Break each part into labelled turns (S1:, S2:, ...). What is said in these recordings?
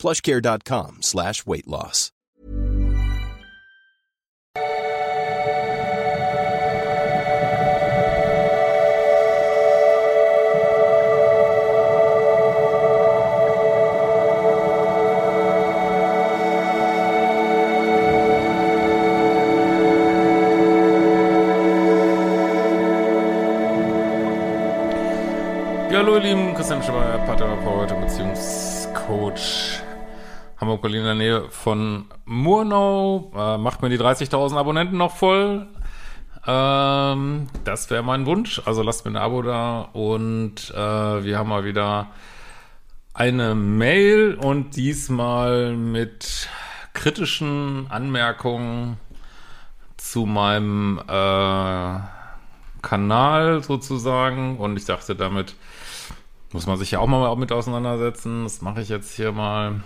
S1: plushcare.com slash weight loss.
S2: Ja, hallo ihr Lieben, Christian Schreiber, Paartherapeut und Beziehungscoach. Hamburg-Berlin in der Nähe von Murnau. Äh, macht mir die 30.000 Abonnenten noch voll. Ähm, das wäre mein Wunsch. Also lasst mir ein Abo da. Und äh, wir haben mal wieder eine Mail und diesmal mit kritischen Anmerkungen zu meinem äh, Kanal sozusagen. Und ich dachte, damit muss man sich ja auch mal mit auseinandersetzen. Das mache ich jetzt hier mal.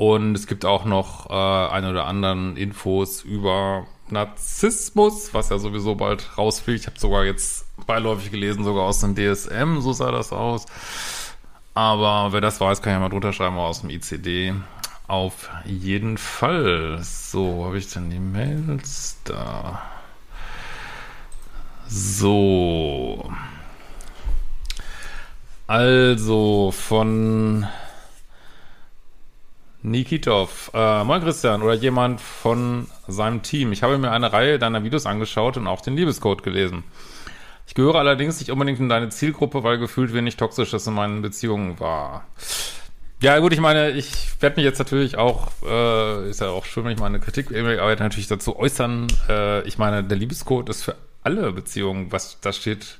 S2: Und es gibt auch noch äh, ein oder anderen Infos über Narzissmus, was ja sowieso bald rausfliegt. Ich habe sogar jetzt beiläufig gelesen, sogar aus dem DSM, so sah das aus. Aber wer das weiß, kann ja mal drunter schreiben, aus dem ICD. Auf jeden Fall. So, habe ich denn die Mails da? So. Also von Nikitov. Äh, moin Christian oder jemand von seinem Team. Ich habe mir eine Reihe deiner Videos angeschaut und auch den Liebescode gelesen. Ich gehöre allerdings nicht unbedingt in deine Zielgruppe, weil gefühlt wenig Toxisches in meinen Beziehungen war. Ja, gut, ich meine, ich werde mich jetzt natürlich auch, äh, ist ja auch schön, wenn ich meine Kritik Arbeit natürlich dazu äußern. Äh, ich meine, der Liebescode ist für alle Beziehungen, was da steht,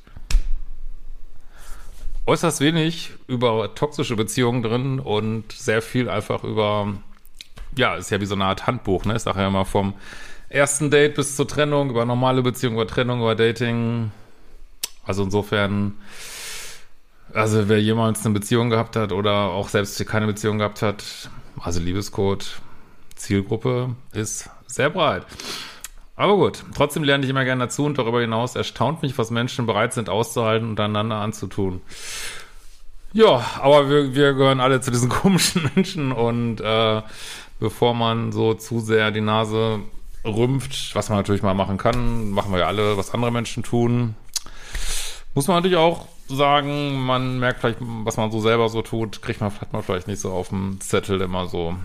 S2: äußerst wenig über toxische Beziehungen drin und sehr viel einfach über, ja, ist ja wie so eine Art Handbuch, ne? Ich sage ja immer vom ersten Date bis zur Trennung, über normale Beziehungen, über Trennung, über Dating. Also insofern, also wer jemals eine Beziehung gehabt hat oder auch selbst keine Beziehung gehabt hat, also Liebescode, Zielgruppe ist sehr breit. Aber gut, trotzdem lerne ich immer gerne dazu und darüber hinaus erstaunt mich, was Menschen bereit sind auszuhalten und einander anzutun. Ja, aber wir, wir gehören alle zu diesen komischen Menschen und äh, bevor man so zu sehr die Nase rümpft, was man natürlich mal machen kann, machen wir ja alle, was andere Menschen tun, muss man natürlich auch sagen, man merkt vielleicht, was man so selber so tut, kriegt man, hat man vielleicht nicht so auf dem Zettel immer so,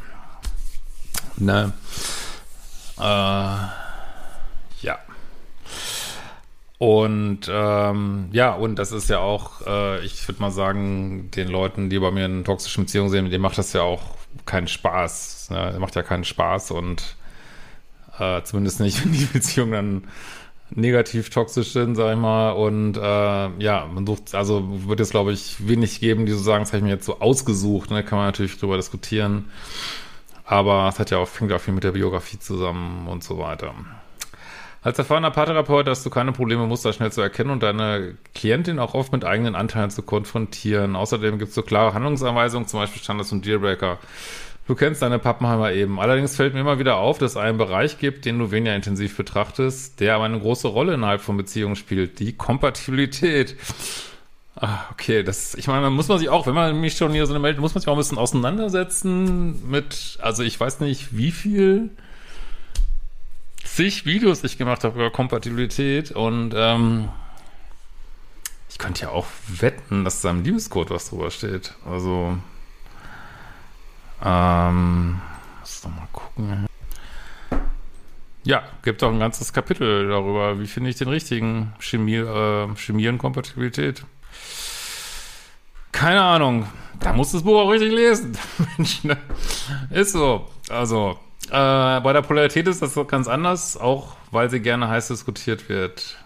S2: ne, äh. Und ähm, ja, und das ist ja auch, äh, ich würde mal sagen, den Leuten, die bei mir in toxischen Beziehungen sind, denen macht das ja auch keinen Spaß. Ne? Macht ja keinen Spaß und äh, zumindest nicht, wenn die Beziehungen dann negativ toxisch sind, sag ich mal. Und äh, ja, man sucht, also wird es, glaube ich, wenig geben, die so sagen, das habe ich mir jetzt so ausgesucht. Ne? Kann man natürlich drüber diskutieren. Aber es hat ja auch, fängt auch viel mit der Biografie zusammen und so weiter. Als erfahrener Paartherapeut hast du keine Probleme, Muster schnell zu erkennen und deine Klientin auch oft mit eigenen Anteilen zu konfrontieren. Außerdem gibt es so klare Handlungsanweisungen, zum Beispiel Standards und Dealbreaker. Du kennst deine Pappenheimer eben. Allerdings fällt mir immer wieder auf, dass es einen Bereich gibt, den du weniger intensiv betrachtest, der aber eine große Rolle innerhalb von Beziehungen spielt. Die Kompatibilität. Ah, okay, das, ich meine, muss man sich auch, wenn man mich schon hier so eine meldet, muss man sich auch ein bisschen auseinandersetzen mit, also ich weiß nicht, wie viel zig Videos ich gemacht habe über Kompatibilität und ähm, ich könnte ja auch wetten, dass da im Liebescode was drüber steht. Also, ähm, muss doch mal gucken. Ja, gibt auch ein ganzes Kapitel darüber, wie finde ich den richtigen Chemie, äh, Chemie. Keine Ahnung. Da muss das Buch auch richtig lesen. Mensch, ne? Ist so. Also, äh, bei der Polarität ist das ganz anders, auch weil sie gerne heiß diskutiert wird.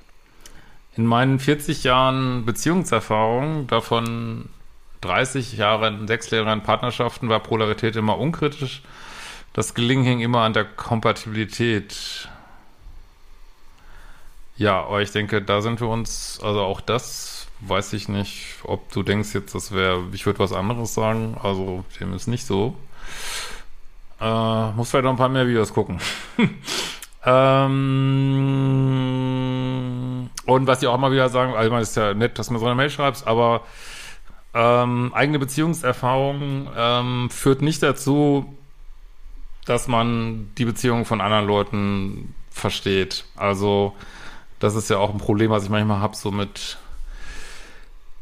S2: In meinen 40 Jahren Beziehungserfahrung, davon 30 Jahre in sechs Lehrern Partnerschaften, war Polarität immer unkritisch Das Gelingen hing immer an der Kompatibilität. Ja, aber ich denke, da sind wir uns, also auch das weiß ich nicht, ob du denkst jetzt, das wäre, ich würde was anderes sagen, also dem ist nicht so. Äh, muss vielleicht noch ein paar mehr Videos gucken. ähm, und was ich auch immer wieder sagen, also ich meine, es ist ja nett, dass du mir so eine Mail schreibst, aber ähm, eigene Beziehungserfahrung ähm, führt nicht dazu, dass man die Beziehung von anderen Leuten versteht. Also das ist ja auch ein Problem, was ich manchmal habe, so mit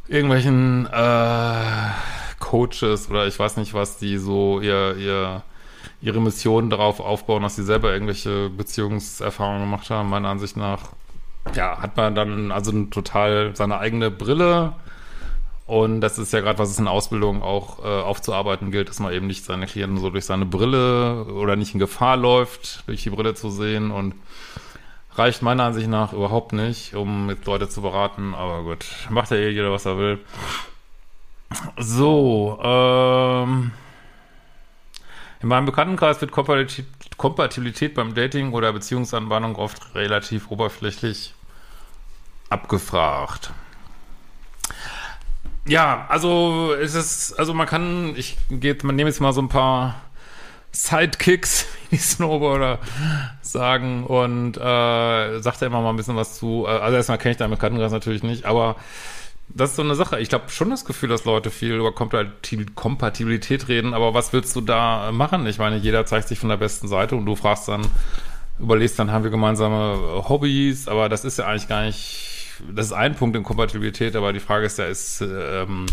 S2: irgendwelchen äh, Coaches oder ich weiß nicht was, die so ihr, ihr ihre Mission darauf aufbauen, dass sie selber irgendwelche Beziehungserfahrungen gemacht haben. Meiner Ansicht nach, ja, hat man dann also total seine eigene Brille. Und das ist ja gerade, was es in Ausbildung auch äh, aufzuarbeiten gilt, dass man eben nicht seine Klienten so durch seine Brille oder nicht in Gefahr läuft, durch die Brille zu sehen. Und reicht meiner Ansicht nach überhaupt nicht, um mit Leute zu beraten. Aber gut, macht ja eh jeder, was er will. So, ähm. In meinem Bekanntenkreis wird Kompatibilität beim Dating oder Beziehungsanbahnung oft relativ oberflächlich abgefragt. Ja, also es ist, also man kann, ich gehe, man nehme jetzt mal so ein paar Sidekicks, wie die Snowboarder sagen, und äh, sagt ja immer mal ein bisschen was zu. Äh, also erstmal kenne ich deinen Bekanntenkreis natürlich nicht, aber das ist so eine Sache. Ich habe schon das Gefühl, dass Leute viel über Kompatibilität reden, aber was willst du da machen? Ich meine, jeder zeigt sich von der besten Seite und du fragst dann, überlegst dann, haben wir gemeinsame Hobbys, aber das ist ja eigentlich gar nicht, das ist ein Punkt in Kompatibilität, aber die Frage ist ja, ist, ähm,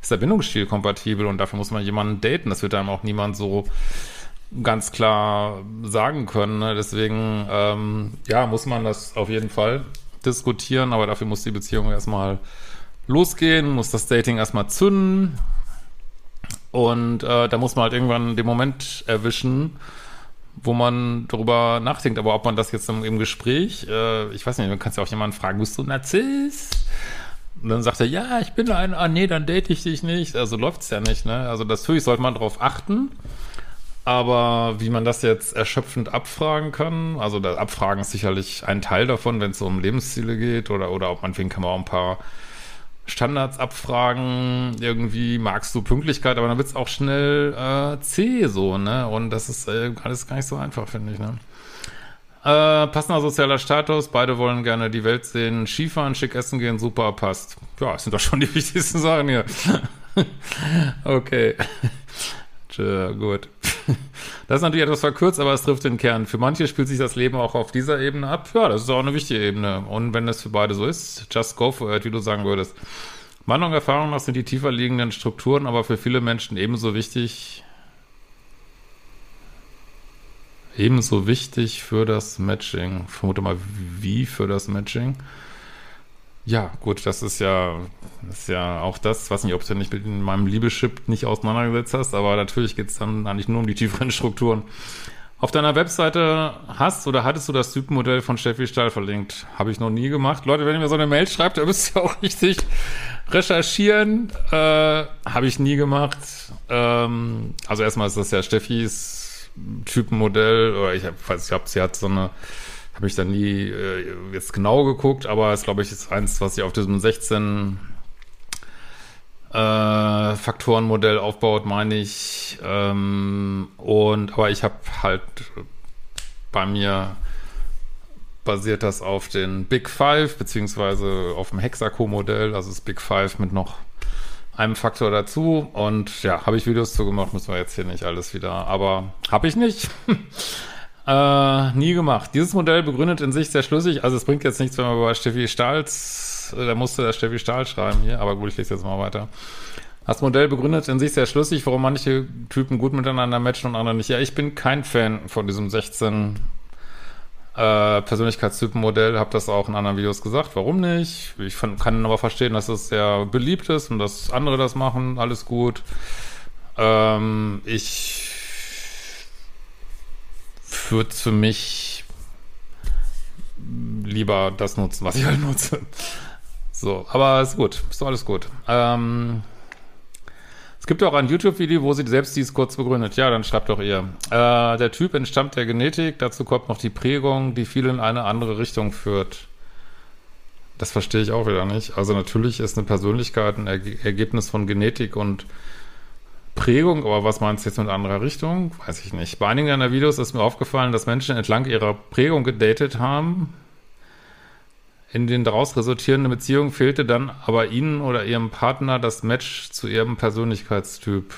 S2: ist der Bindungsstil kompatibel und dafür muss man jemanden daten. Das wird einem auch niemand so ganz klar sagen können. Ne? Deswegen, ähm, ja, muss man das auf jeden Fall diskutieren, aber dafür muss die Beziehung erstmal losgehen, muss das Dating erstmal zünden. Und äh, da muss man halt irgendwann den Moment erwischen, wo man darüber nachdenkt. Aber ob man das jetzt im, im Gespräch, äh, ich weiß nicht, man kann ja auch jemanden fragen, bist du Narzisst? Und dann sagt er, ja, ich bin ein, ah nee, dann date ich dich nicht. Also läuft's ja nicht, ne? Also das natürlich sollte man darauf achten. Aber wie man das jetzt erschöpfend abfragen kann, also das Abfragen ist sicherlich ein Teil davon, wenn es um Lebensziele geht oder, oder auch manchmal kann man auch ein paar Standards abfragen, irgendwie magst du Pünktlichkeit, aber dann wird es auch schnell äh, zäh so, ne? Und das ist äh, alles gar nicht so einfach, finde ich, ne? Äh, passender sozialer Status, beide wollen gerne die Welt sehen, Skifahren, schick essen gehen, super, passt. Ja, das sind doch schon die wichtigsten Sachen hier. okay. Tja, gut. Das ist natürlich etwas verkürzt, aber es trifft den Kern. Für manche spielt sich das Leben auch auf dieser Ebene ab. Ja, das ist auch eine wichtige Ebene. Und wenn das für beide so ist, just go for it, wie du sagen würdest. Meiner Erfahrung nach sind die tiefer liegenden Strukturen aber für viele Menschen ebenso wichtig, ebenso wichtig für das Matching. Vermute mal, wie für das Matching. Ja, gut, das ist ja, das ist ja auch das, weiß nicht, ob du nicht mit meinem Liebeschip nicht auseinandergesetzt hast, aber natürlich geht es dann eigentlich nur um die tieferen Strukturen. Auf deiner Webseite hast oder hattest du das Typenmodell von Steffi Stahl verlinkt? Habe ich noch nie gemacht. Leute, wenn ihr mir so eine Mail schreibt, ihr müsst ja auch richtig recherchieren. Äh, Habe ich nie gemacht. Ähm, also erstmal ist das ja Steffis Typenmodell, oder ich habe, ich habe, sie hat so eine habe ich dann nie äh, jetzt genau geguckt, aber es glaube ich ist eins, was sich auf diesem 16 äh, Faktorenmodell aufbaut, meine ich. Ähm, und aber ich habe halt bei mir basiert das auf den Big Five, beziehungsweise auf dem Hexaco-Modell, also das Big Five mit noch einem Faktor dazu. Und ja, habe ich Videos zu gemacht, müssen wir jetzt hier nicht alles wieder, aber habe ich nicht. Äh, nie gemacht. Dieses Modell begründet in sich sehr schlüssig. Also es bringt jetzt nichts, wenn man bei Steffi Stahls, äh, da musste der Steffi Stahl schreiben hier, aber gut, ich lese jetzt mal weiter. Das Modell begründet in sich sehr schlüssig, warum manche Typen gut miteinander matchen und andere nicht. Ja, ich bin kein Fan von diesem 16 äh, Persönlichkeitstypenmodell, habe das auch in anderen Videos gesagt. Warum nicht? Ich kann aber verstehen, dass es sehr beliebt ist und dass andere das machen. Alles gut. Ähm, ich würde für mich lieber das nutzen, was ich halt nutze. So, aber ist gut. Ist alles gut. Ähm, Es gibt auch ein YouTube-Video, wo sie selbst dies kurz begründet. Ja, dann schreibt doch ihr. Äh, der Typ entstammt der Genetik, dazu kommt noch die Prägung, die viel in eine andere Richtung führt. Das verstehe ich auch wieder nicht. Also natürlich ist eine Persönlichkeit ein Erge Ergebnis von Genetik und Prägung, aber was meinst du jetzt mit anderer Richtung? Weiß ich nicht. Bei einigen deiner Videos ist mir aufgefallen, dass Menschen entlang ihrer Prägung gedatet haben. In den daraus resultierenden Beziehungen fehlte dann aber ihnen oder ihrem Partner das Match zu ihrem Persönlichkeitstyp.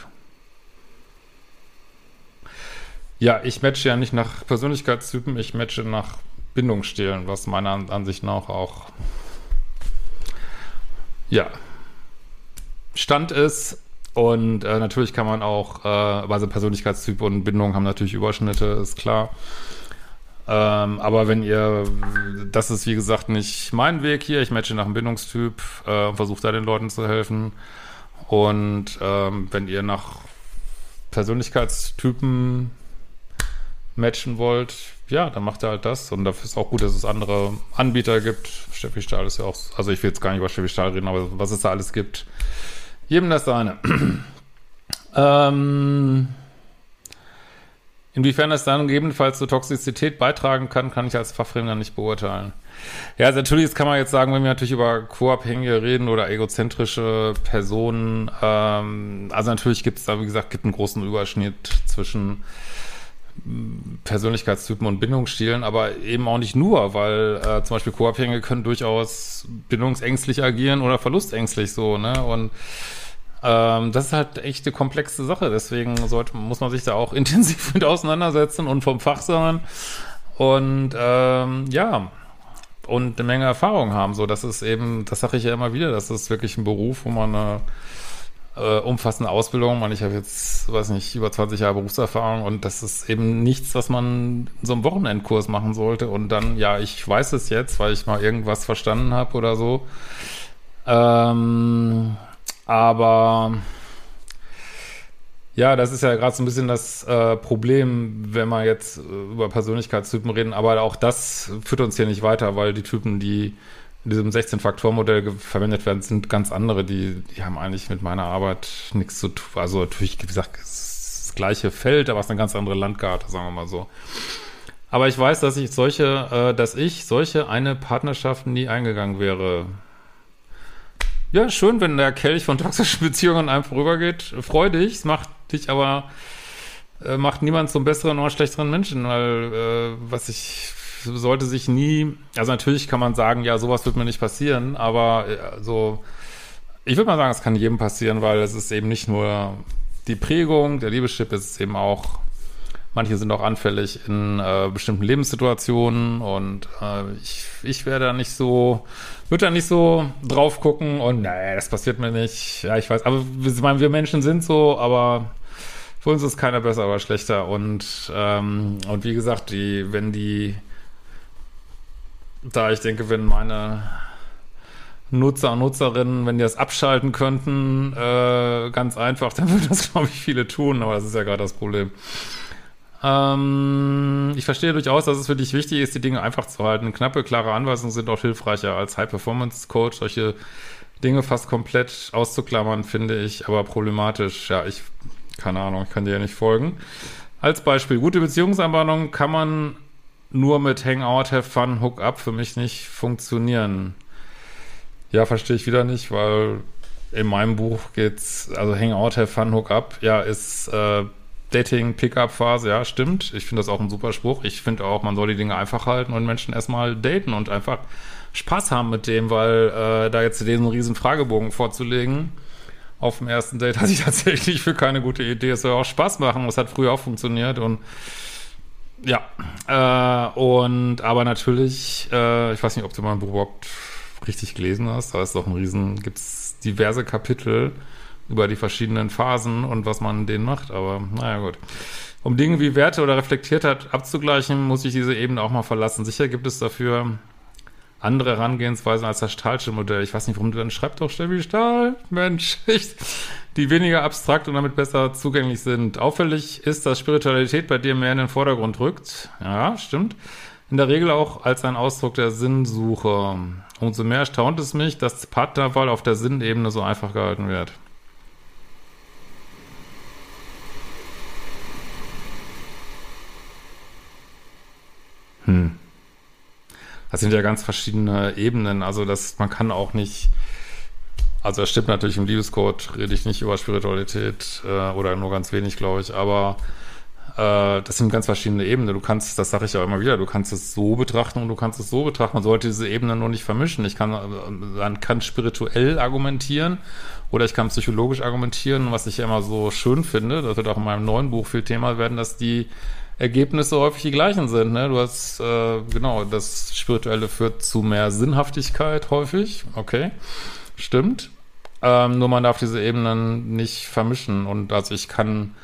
S2: Ja, ich matche ja nicht nach Persönlichkeitstypen, ich matche nach Bindungsstilen, was meiner Ansicht nach auch ja Stand ist. Und äh, natürlich kann man auch, äh, also Persönlichkeitstyp und Bindung haben natürlich Überschnitte, ist klar. Ähm, aber wenn ihr, das ist wie gesagt nicht mein Weg hier, ich matche nach einem Bindungstyp äh, und versuche da den Leuten zu helfen. Und ähm, wenn ihr nach Persönlichkeitstypen matchen wollt, ja, dann macht ihr halt das. Und dafür ist auch gut, dass es andere Anbieter gibt. Steffi Stahl ist ja auch, also ich will jetzt gar nicht über Steffi Stahl reden, aber was es da alles gibt. Jedem das seine. ähm, Inwiefern das dann gegebenenfalls zur Toxizität beitragen kann, kann ich als Fachfremder nicht beurteilen. Ja, also natürlich, jetzt kann man jetzt sagen, wenn wir natürlich über Co-Abhängige reden oder egozentrische Personen, ähm, also natürlich gibt es da, wie gesagt, gibt einen großen Überschnitt zwischen Persönlichkeitstypen und Bindungsstilen, aber eben auch nicht nur, weil äh, zum Beispiel Co-Abhängige können durchaus bindungsängstlich agieren oder verlustängstlich so, ne? Und ähm, das ist halt echt eine komplexe Sache. Deswegen sollte, muss man sich da auch intensiv mit auseinandersetzen und vom Fach sein. Und ähm, ja, und eine Menge Erfahrung haben. So, das ist eben, das sage ich ja immer wieder, das ist wirklich ein Beruf, wo man äh, umfassende Ausbildung, man, ich habe jetzt, weiß nicht, über 20 Jahre Berufserfahrung und das ist eben nichts, was man so einem Wochenendkurs machen sollte und dann, ja, ich weiß es jetzt, weil ich mal irgendwas verstanden habe oder so. Ähm, aber ja, das ist ja gerade so ein bisschen das äh, Problem, wenn wir jetzt äh, über Persönlichkeitstypen reden. Aber auch das führt uns hier nicht weiter, weil die Typen, die in diesem 16-Faktor-Modell verwendet werden, sind ganz andere. Die, die haben eigentlich mit meiner Arbeit nichts zu tun. Also natürlich, wie gesagt, das gleiche Feld, aber es ist eine ganz andere Landkarte, sagen wir mal so. Aber ich weiß, dass ich solche, äh, dass ich solche eine Partnerschaft nie eingegangen wäre. Ja, schön, wenn der Kelch von toxischen Beziehungen einem vorübergeht. Freu dich, es macht dich aber, äh, macht niemand zum besseren oder schlechteren Menschen, weil, äh, was ich, sollte sich nie, also natürlich kann man sagen, ja, sowas wird mir nicht passieren, aber äh, so, ich würde mal sagen, es kann jedem passieren, weil es ist eben nicht nur die Prägung, der Liebeschip ist eben auch Manche sind auch anfällig in äh, bestimmten Lebenssituationen und äh, ich, ich wäre da nicht so, würde da nicht so drauf gucken und nee, das passiert mir nicht. Ja, ich weiß, aber ich meine, wir Menschen sind so, aber für uns ist keiner besser oder schlechter und ähm, und wie gesagt, die, wenn die da ich denke, wenn meine Nutzer und Nutzerinnen, wenn die das abschalten könnten, äh, ganz einfach, dann würden das, glaube ich, viele tun, aber das ist ja gerade das Problem. Ähm, ich verstehe durchaus, dass es für dich wichtig ist, die Dinge einfach zu halten. Knappe, klare Anweisungen sind auch hilfreicher als High-Performance-Coach. Solche Dinge fast komplett auszuklammern, finde ich aber problematisch. Ja, ich, keine Ahnung, ich kann dir ja nicht folgen. Als Beispiel, gute Beziehungsanbahnung kann man nur mit Hangout, Have Fun, Hook Up für mich nicht funktionieren. Ja, verstehe ich wieder nicht, weil in meinem Buch geht's, also Hangout, Have Fun, Hook Up, ja, ist äh, Dating-Pickup-Phase, ja, stimmt. Ich finde das auch ein super Spruch. Ich finde auch, man soll die Dinge einfach halten und Menschen erstmal daten und einfach Spaß haben mit dem, weil äh, da jetzt diesen riesen Fragebogen vorzulegen auf dem ersten Date hatte ich tatsächlich für keine gute Idee. Es soll auch Spaß machen. Das hat früher auch funktioniert und ja, äh, und aber natürlich, äh, ich weiß nicht, ob du mein Buch überhaupt richtig gelesen hast. Da ist doch ein riesen, gibt es diverse Kapitel über die verschiedenen Phasen und was man denen macht. Aber naja, gut. Um Dinge wie Werte oder Reflektiertheit abzugleichen, muss ich diese Ebene auch mal verlassen. Sicher gibt es dafür andere Herangehensweisen als das Stahlsche Modell. Ich weiß nicht, warum du dann schreibst doch Steffi Stahl, Mensch, ich, die weniger abstrakt und damit besser zugänglich sind. Auffällig ist, dass Spiritualität bei dir mehr in den Vordergrund rückt. Ja, stimmt. In der Regel auch als ein Ausdruck der Sinnsuche. Umso mehr erstaunt es mich, dass Partnerwahl auf der Sinnebene so einfach gehalten wird. Hm. Das sind ja ganz verschiedene Ebenen. Also das, man kann auch nicht, also das stimmt natürlich im Liebescode, rede ich nicht über Spiritualität äh, oder nur ganz wenig, glaube ich, aber äh, das sind ganz verschiedene Ebenen. Du kannst, das sage ich ja immer wieder, du kannst es so betrachten und du kannst es so betrachten. Man sollte diese Ebenen nur nicht vermischen. Ich kann, man kann spirituell argumentieren oder ich kann psychologisch argumentieren, was ich immer so schön finde, das wird auch in meinem neuen Buch viel Thema werden, dass die Ergebnisse häufig die gleichen sind. Ne? Du hast, äh, genau, das Spirituelle führt zu mehr Sinnhaftigkeit häufig. Okay, stimmt. Ähm, nur man darf diese Ebenen nicht vermischen. Und also ich kann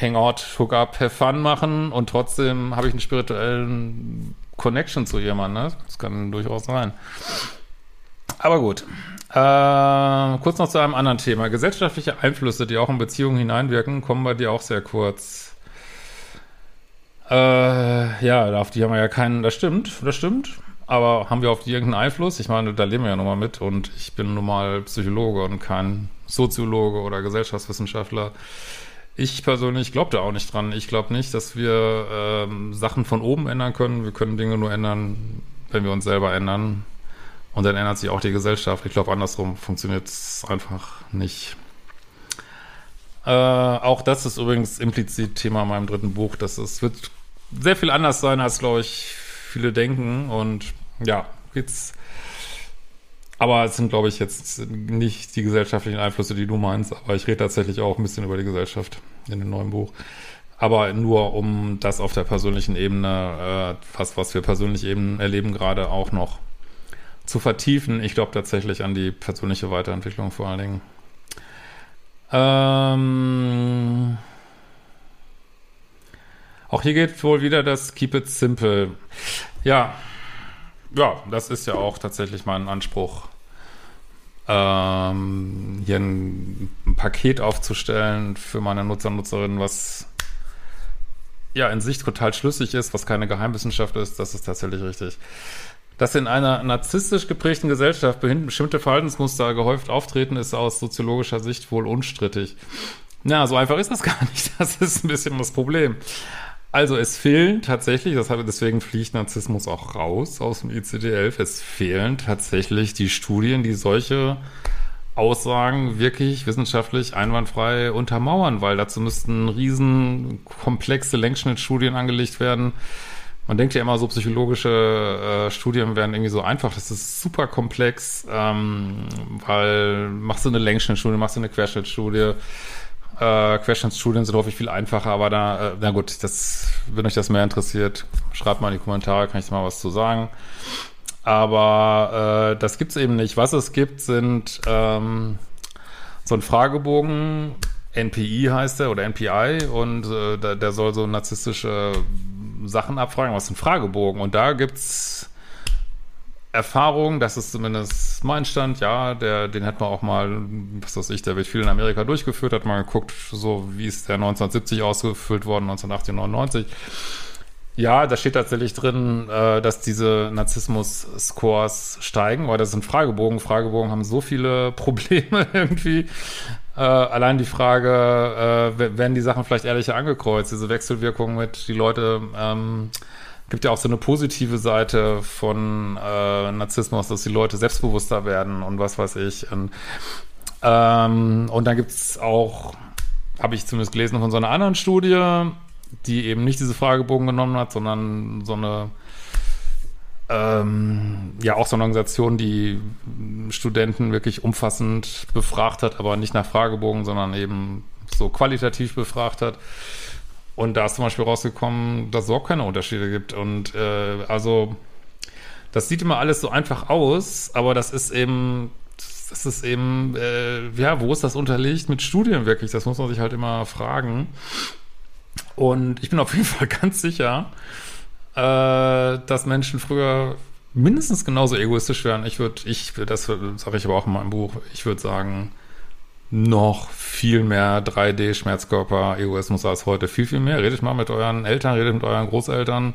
S2: Hangout, Hookup, Have Fun machen und trotzdem habe ich einen spirituellen Connection zu jemandem. Ne? Das kann durchaus sein. Aber gut. Äh, kurz noch zu einem anderen Thema. Gesellschaftliche Einflüsse, die auch in Beziehungen hineinwirken, kommen bei dir auch sehr kurz. Äh, ja, auf die haben wir ja keinen, das stimmt, das stimmt. Aber haben wir auf die irgendeinen Einfluss? Ich meine, da leben wir ja nun mal mit und ich bin nun mal Psychologe und kein Soziologe oder Gesellschaftswissenschaftler. Ich persönlich glaube da auch nicht dran. Ich glaube nicht, dass wir ähm, Sachen von oben ändern können. Wir können Dinge nur ändern, wenn wir uns selber ändern. Und dann ändert sich auch die Gesellschaft. Ich glaube, andersrum funktioniert es einfach nicht. Äh, auch das ist übrigens implizit Thema in meinem dritten Buch. Dass es wird sehr viel anders sein, als, glaube ich, viele denken. Und ja, jetzt aber es sind, glaube ich, jetzt nicht die gesellschaftlichen Einflüsse, die du meinst, aber ich rede tatsächlich auch ein bisschen über die Gesellschaft in dem neuen Buch. Aber nur um das auf der persönlichen Ebene, äh, was, was wir persönlich eben erleben, gerade auch noch zu vertiefen. Ich glaube tatsächlich an die persönliche Weiterentwicklung vor allen Dingen. Ähm auch hier geht wohl wieder das Keep it simple. Ja, ja, das ist ja auch tatsächlich mein Anspruch, ähm, hier ein, ein, Paket aufzustellen für meine Nutzer und Nutzerinnen, was ja in sich total schlüssig ist, was keine Geheimwissenschaft ist, das ist tatsächlich richtig. Dass in einer narzisstisch geprägten Gesellschaft bestimmte Verhaltensmuster gehäuft auftreten, ist aus soziologischer Sicht wohl unstrittig. Na, so einfach ist das gar nicht. Das ist ein bisschen das Problem. Also es fehlen tatsächlich, das hat, deswegen fliegt Narzissmus auch raus aus dem ICD-11, es fehlen tatsächlich die Studien, die solche Aussagen wirklich wissenschaftlich einwandfrei untermauern, weil dazu müssten riesen komplexe Längsschnittstudien angelegt werden. Man denkt ja immer, so psychologische äh, Studien wären irgendwie so einfach. Das ist super komplex, ähm, weil machst du eine Längsschnittstudie, machst du eine Querschnittstudie, äh, Querschnittsstudien sind häufig viel einfacher, aber da, äh, na gut, das, wenn euch das mehr interessiert, schreibt mal in die Kommentare, kann ich mal was zu sagen. Aber äh, das gibt's eben nicht. Was es gibt, sind ähm, so ein Fragebogen, NPI heißt der oder NPI und äh, der, der soll so narzisstische Sachen abfragen, was ist ein Fragebogen? Und da gibt's Erfahrung, das ist zumindest mein Stand, ja, der, den hätten wir auch mal, was weiß ich, der wird viel in Amerika durchgeführt, hat mal geguckt, so wie ist der 1970 ausgefüllt worden, 1980, 99. Ja, da steht tatsächlich drin, äh, dass diese Narzissmus-Scores steigen, weil das sind Fragebogen. Fragebogen haben so viele Probleme irgendwie. Äh, allein die Frage, äh, werden die Sachen vielleicht ehrlicher angekreuzt, diese Wechselwirkung mit die Leute ähm, gibt ja auch so eine positive Seite von äh, Narzissmus, dass die Leute selbstbewusster werden und was weiß ich. Und, ähm, und dann gibt's auch, habe ich zumindest gelesen von so einer anderen Studie, die eben nicht diese Fragebogen genommen hat, sondern so eine ähm, ja auch so eine Organisation, die Studenten wirklich umfassend befragt hat, aber nicht nach Fragebogen, sondern eben so qualitativ befragt hat. Und da ist zum Beispiel rausgekommen, dass es auch keine Unterschiede gibt. Und äh, also, das sieht immer alles so einfach aus, aber das ist eben, das ist eben, äh, ja, wo ist das unterlegt mit Studien wirklich? Das muss man sich halt immer fragen. Und ich bin auf jeden Fall ganz sicher, äh, dass Menschen früher mindestens genauso egoistisch wären. Ich würde, ich, das sage ich aber auch in meinem Buch, ich würde sagen, noch viel mehr 3D-Schmerzkörper-Egoismus als heute. Viel, viel mehr. Redet mal mit euren Eltern, redet mit euren Großeltern,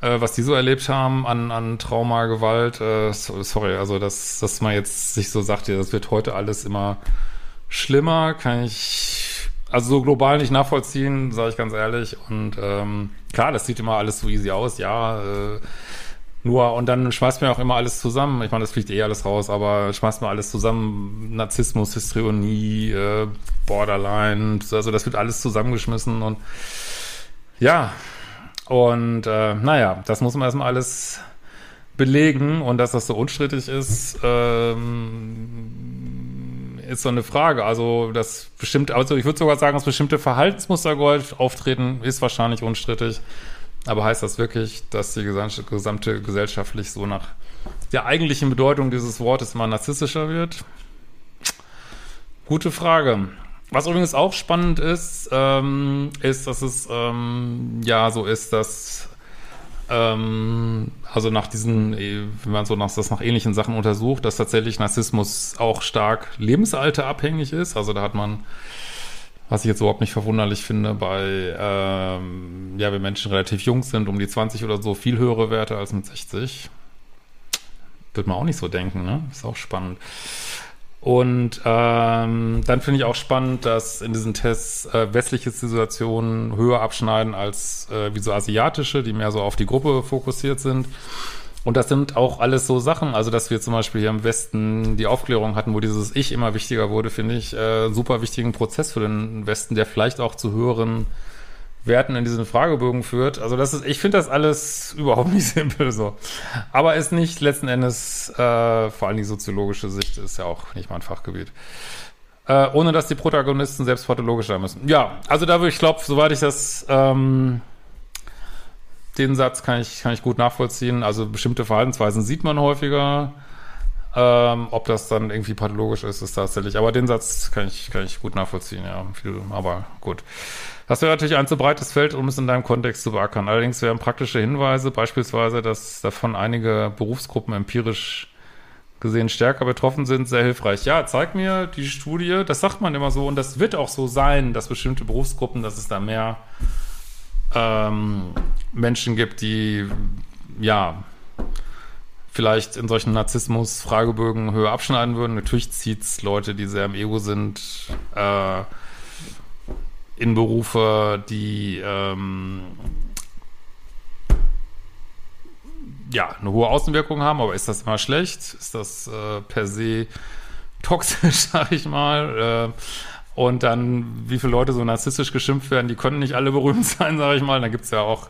S2: äh, was die so erlebt haben an, an Trauma, Gewalt. Äh, sorry, also dass, dass man jetzt sich so sagt, ja, das wird heute alles immer schlimmer, kann ich also so global nicht nachvollziehen, sage ich ganz ehrlich. Und ähm, klar, das sieht immer alles so easy aus, ja. Äh, nur, und dann schmeißt mir auch immer alles zusammen. Ich meine, das fliegt eh alles raus, aber schmeißt mir alles zusammen. Narzissmus, Histrionie, äh, Borderline, also das wird alles zusammengeschmissen und ja. Und äh, naja, das muss man erstmal alles belegen und dass das so unstrittig ist, ähm, ist so eine Frage. Also das bestimmt, also ich würde sogar sagen, dass bestimmte Verhaltensmuster auftreten, ist wahrscheinlich unstrittig. Aber heißt das wirklich, dass die gesamte, gesamte gesellschaftlich so nach der eigentlichen Bedeutung dieses Wortes mal narzisstischer wird? Gute Frage. Was übrigens auch spannend ist, ähm, ist, dass es ähm, ja so ist, dass ähm, also nach diesen, wenn man so nach, das nach ähnlichen Sachen untersucht, dass tatsächlich Narzissmus auch stark lebensalterabhängig ist. Also da hat man was ich jetzt überhaupt nicht verwunderlich finde, bei, ähm, ja, wenn Menschen relativ jung sind, um die 20 oder so, viel höhere Werte als mit 60. Wird man auch nicht so denken, ne? Ist auch spannend. Und ähm, dann finde ich auch spannend, dass in diesen Tests äh, westliche Situationen höher abschneiden als äh, wie so asiatische, die mehr so auf die Gruppe fokussiert sind. Und das sind auch alles so Sachen, also dass wir zum Beispiel hier im Westen die Aufklärung hatten, wo dieses Ich immer wichtiger wurde, finde ich äh, super wichtigen Prozess für den Westen, der vielleicht auch zu höheren Werten in diesen Fragebögen führt. Also das ist, ich finde das alles überhaupt nicht simpel so. Aber ist nicht letzten Endes, äh, vor allem die soziologische Sicht ist ja auch nicht mein Fachgebiet. Äh, ohne dass die Protagonisten selbst pathologisch sein müssen. Ja, also da würde ich glaube, soweit ich das ähm, den Satz kann ich, kann ich gut nachvollziehen. Also bestimmte Verhaltensweisen sieht man häufiger. Ähm, ob das dann irgendwie pathologisch ist, ist tatsächlich. Aber den Satz kann ich, kann ich gut nachvollziehen, ja. aber gut. Das wäre natürlich ein zu breites Feld, um es in deinem Kontext zu beackern. Allerdings wären praktische Hinweise, beispielsweise, dass davon einige Berufsgruppen empirisch gesehen stärker betroffen sind, sehr hilfreich. Ja, zeig mir die Studie, das sagt man immer so und das wird auch so sein, dass bestimmte Berufsgruppen, dass es da mehr ähm, Menschen gibt, die ja vielleicht in solchen Narzissmus-Fragebögen höher abschneiden würden. Natürlich zieht es Leute, die sehr im Ego sind, äh, in Berufe, die ähm, ja eine hohe Außenwirkung haben, aber ist das immer schlecht? Ist das äh, per se toxisch, sag ich mal? Äh, und dann, wie viele Leute so narzisstisch geschimpft werden, die können nicht alle berühmt sein, sage ich mal. Dann gibt's ja auch,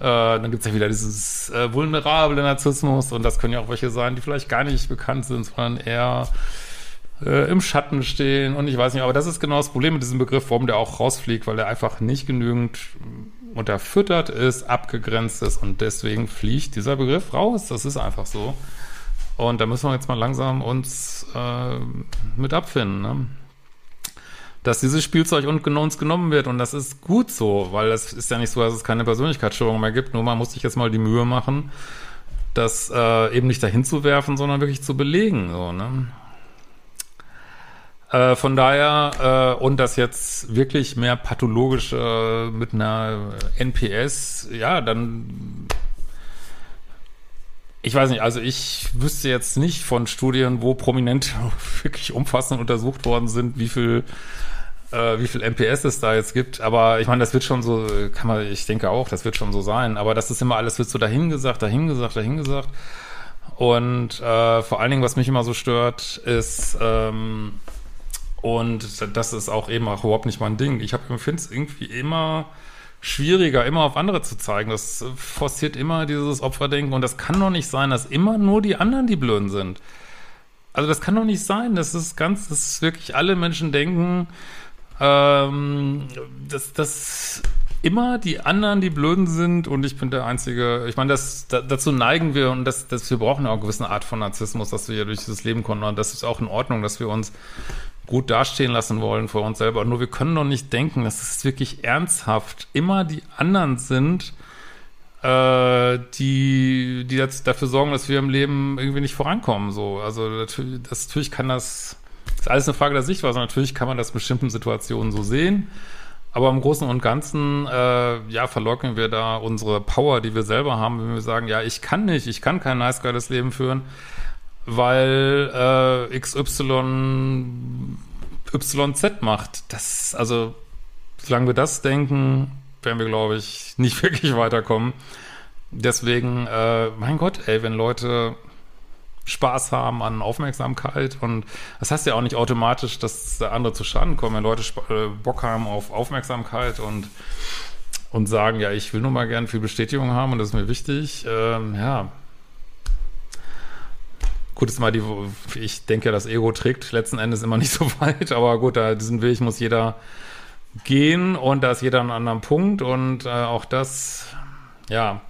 S2: äh, dann gibt's ja wieder dieses äh, vulnerable Narzissmus und das können ja auch welche sein, die vielleicht gar nicht bekannt sind, sondern eher äh, im Schatten stehen und ich weiß nicht, aber das ist genau das Problem mit diesem Begriff, warum der auch rausfliegt, weil der einfach nicht genügend unterfüttert ist, abgegrenzt ist und deswegen fliegt dieser Begriff raus. Das ist einfach so. Und da müssen wir jetzt mal langsam uns äh, mit abfinden. Ne? Dass dieses Spielzeug uns genommen wird und das ist gut so, weil es ist ja nicht so, dass es keine Persönlichkeitsstörung mehr gibt, nur man muss sich jetzt mal die Mühe machen, das äh, eben nicht dahin zu werfen, sondern wirklich zu belegen, so, ne? Äh, von daher, äh, und das jetzt wirklich mehr pathologisch äh, mit einer NPS, ja, dann ich weiß nicht, also ich wüsste jetzt nicht von Studien, wo Prominente wirklich umfassend untersucht worden sind, wie viel äh, wie viel MPS es da jetzt gibt. Aber ich meine, das wird schon so, kann man, ich denke auch, das wird schon so sein. Aber das ist immer alles, wird so dahingesagt, dahingesagt, dahingesagt. Und äh, vor allen Dingen, was mich immer so stört, ist, ähm, und das ist auch eben auch überhaupt nicht mein Ding. Ich finde es irgendwie immer schwieriger, immer auf andere zu zeigen. Das forciert immer dieses Opferdenken. Und das kann doch nicht sein, dass immer nur die anderen die Blöden sind. Also das kann doch nicht sein. Das ist ganz, das ist wirklich alle Menschen denken, ähm, dass, dass immer die anderen die Blöden sind und ich bin der Einzige. Ich meine, das, da, dazu neigen wir und das, das, wir brauchen ja auch eine gewisse Art von Narzissmus, dass wir hier durch dieses Leben kommen und das ist auch in Ordnung, dass wir uns gut dastehen lassen wollen vor uns selber. Nur wir können doch nicht denken, dass es wirklich ernsthaft immer die anderen sind, äh, die, die dafür sorgen, dass wir im Leben irgendwie nicht vorankommen. So, also natürlich, das, natürlich kann das ist alles eine Frage der Sichtweise. Natürlich kann man das in bestimmten Situationen so sehen. Aber im Großen und Ganzen, äh, ja, verleugnen wir da unsere Power, die wir selber haben, wenn wir sagen, ja, ich kann nicht, ich kann kein nice, geiles Leben führen, weil äh, XY YZ macht. Das, also, solange wir das denken, werden wir, glaube ich, nicht wirklich weiterkommen. Deswegen, äh, mein Gott, ey, wenn Leute Spaß haben an Aufmerksamkeit und das heißt ja auch nicht automatisch, dass andere zu Schaden kommen, wenn Leute äh, Bock haben auf Aufmerksamkeit und und sagen, ja, ich will nur mal gern viel Bestätigung haben und das ist mir wichtig, ähm, ja. Gut, ist mal die, ich denke, das Ego trägt letzten Endes immer nicht so weit, aber gut, da diesen Weg muss jeder gehen und da ist jeder an einem anderen Punkt und äh, auch das, ja.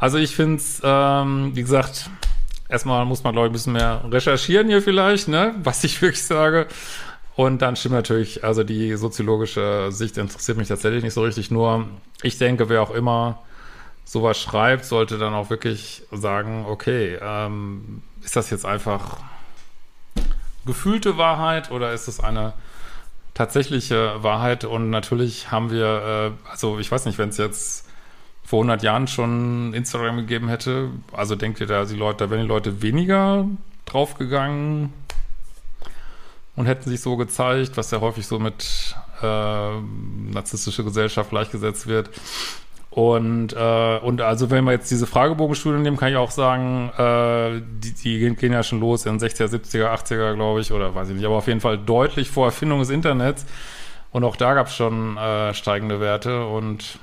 S2: Also ich finde es, ähm, wie gesagt, erstmal muss man, glaube ich, ein bisschen mehr recherchieren hier vielleicht, ne, was ich wirklich sage. Und dann stimmt natürlich, also die soziologische Sicht interessiert mich tatsächlich nicht so richtig. Nur ich denke, wer auch immer sowas schreibt, sollte dann auch wirklich sagen, okay, ähm, ist das jetzt einfach gefühlte Wahrheit oder ist es eine tatsächliche Wahrheit? Und natürlich haben wir, äh, also ich weiß nicht, wenn es jetzt vor 100 Jahren schon Instagram gegeben hätte, also denkt ihr da, die Leute, da wären die Leute weniger draufgegangen und hätten sich so gezeigt, was ja häufig so mit äh, narzisstische Gesellschaft gleichgesetzt wird. Und, äh, und also wenn wir jetzt diese Fragebogenstudie nehmen, kann ich auch sagen, äh, die, die gehen, gehen ja schon los in 60er, 70er, 80er, glaube ich, oder weiß ich nicht, aber auf jeden Fall deutlich vor Erfindung des Internets. Und auch da gab es schon äh, steigende Werte und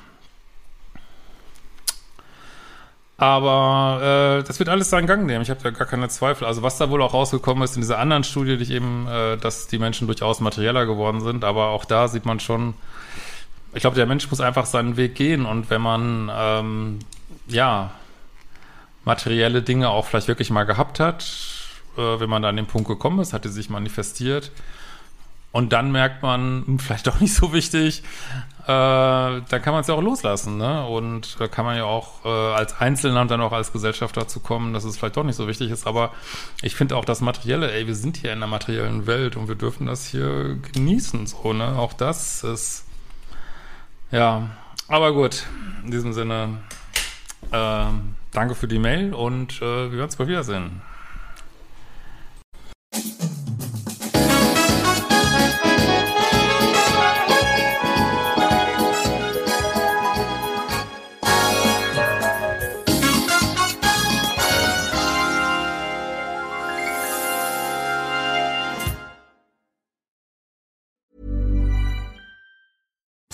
S2: aber äh, das wird alles seinen Gang nehmen. Ich habe da gar keine Zweifel. Also was da wohl auch rausgekommen ist in dieser anderen Studie, die ich eben, äh, dass die Menschen durchaus materieller geworden sind. Aber auch da sieht man schon, ich glaube, der Mensch muss einfach seinen Weg gehen. Und wenn man, ähm, ja, materielle Dinge auch vielleicht wirklich mal gehabt hat, äh, wenn man da an den Punkt gekommen ist, hat die sich manifestiert, und dann merkt man, hm, vielleicht doch nicht so wichtig, äh, dann kann man es ja auch loslassen, ne? Und da kann man ja auch äh, als Einzelner und dann auch als Gesellschaft dazu kommen, dass es vielleicht doch nicht so wichtig ist. Aber ich finde auch das Materielle, ey, wir sind hier in der materiellen Welt und wir dürfen das hier genießen, so, ne? Auch das ist, ja, aber gut, in diesem Sinne, äh, danke für die Mail und äh, wir werden uns bald wiedersehen.